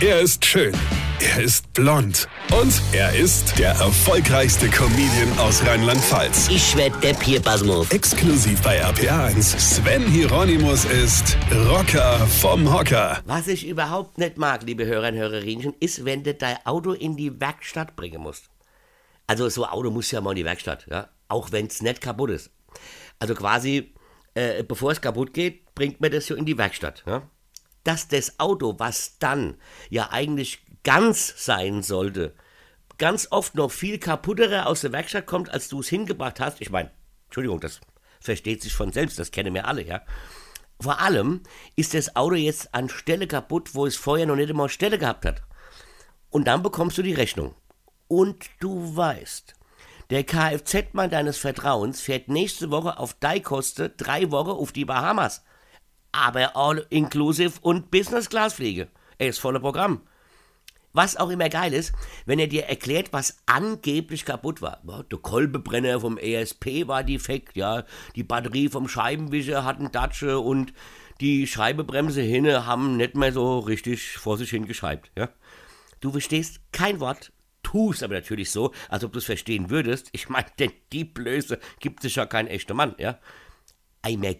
Er ist schön. Er ist blond. Und er ist der erfolgreichste Comedian aus Rheinland-Pfalz. Ich werd der Pierpasmus. Exklusiv bei RPA1. Sven Hieronymus ist Rocker vom Hocker. Was ich überhaupt nicht mag, liebe Hörer und Hörerinnen, ist, wenn du dein Auto in die Werkstatt bringen musst. Also so ein Auto muss ja mal in die Werkstatt, ja? auch wenn es nicht kaputt ist. Also quasi, äh, bevor es kaputt geht, bringt man das so in die Werkstatt. Ja? Dass das Auto, was dann ja eigentlich ganz sein sollte, ganz oft noch viel kaputtere aus der Werkstatt kommt, als du es hingebracht hast. Ich meine, Entschuldigung, das versteht sich von selbst, das kennen wir alle, ja. Vor allem ist das Auto jetzt an Stelle kaputt, wo es vorher noch nicht einmal Stelle gehabt hat. Und dann bekommst du die Rechnung. Und du weißt, der Kfz-Mann deines Vertrauens fährt nächste Woche auf Deikoste drei Wochen auf die Bahamas. Aber all inclusive und Business-Class-Pflege. Er ist voller Programm. Was auch immer geil ist, wenn er dir erklärt, was angeblich kaputt war. Der Kolbebrenner vom ESP war defekt, ja. Die Batterie vom Scheibenwischer hat einen Datsche und die Scheibebremse hinne haben nicht mehr so richtig vor sich hingeschreibt, ja. Du verstehst kein Wort, tust aber natürlich so, als ob du es verstehen würdest. Ich meine, denn die Blöße gibt sich ja kein echter Mann, ja. Einmal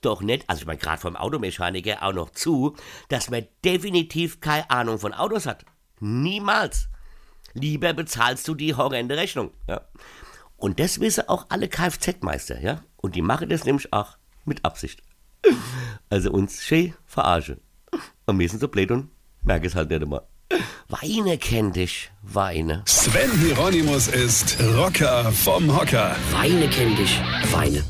doch nicht, also ich meine gerade vom Automechaniker auch noch zu, dass man definitiv keine Ahnung von Autos hat. Niemals. Lieber bezahlst du die horrende Rechnung. Ja. Und das wissen auch alle Kfz-Meister, ja. Und die machen das nämlich auch mit Absicht. Also uns schön verarschen. Und wir sind so blöd und merken es halt nicht immer. Weine kennt dich, Weine. Sven Hieronymus ist Rocker vom Hocker. Weine kennt dich, Weine.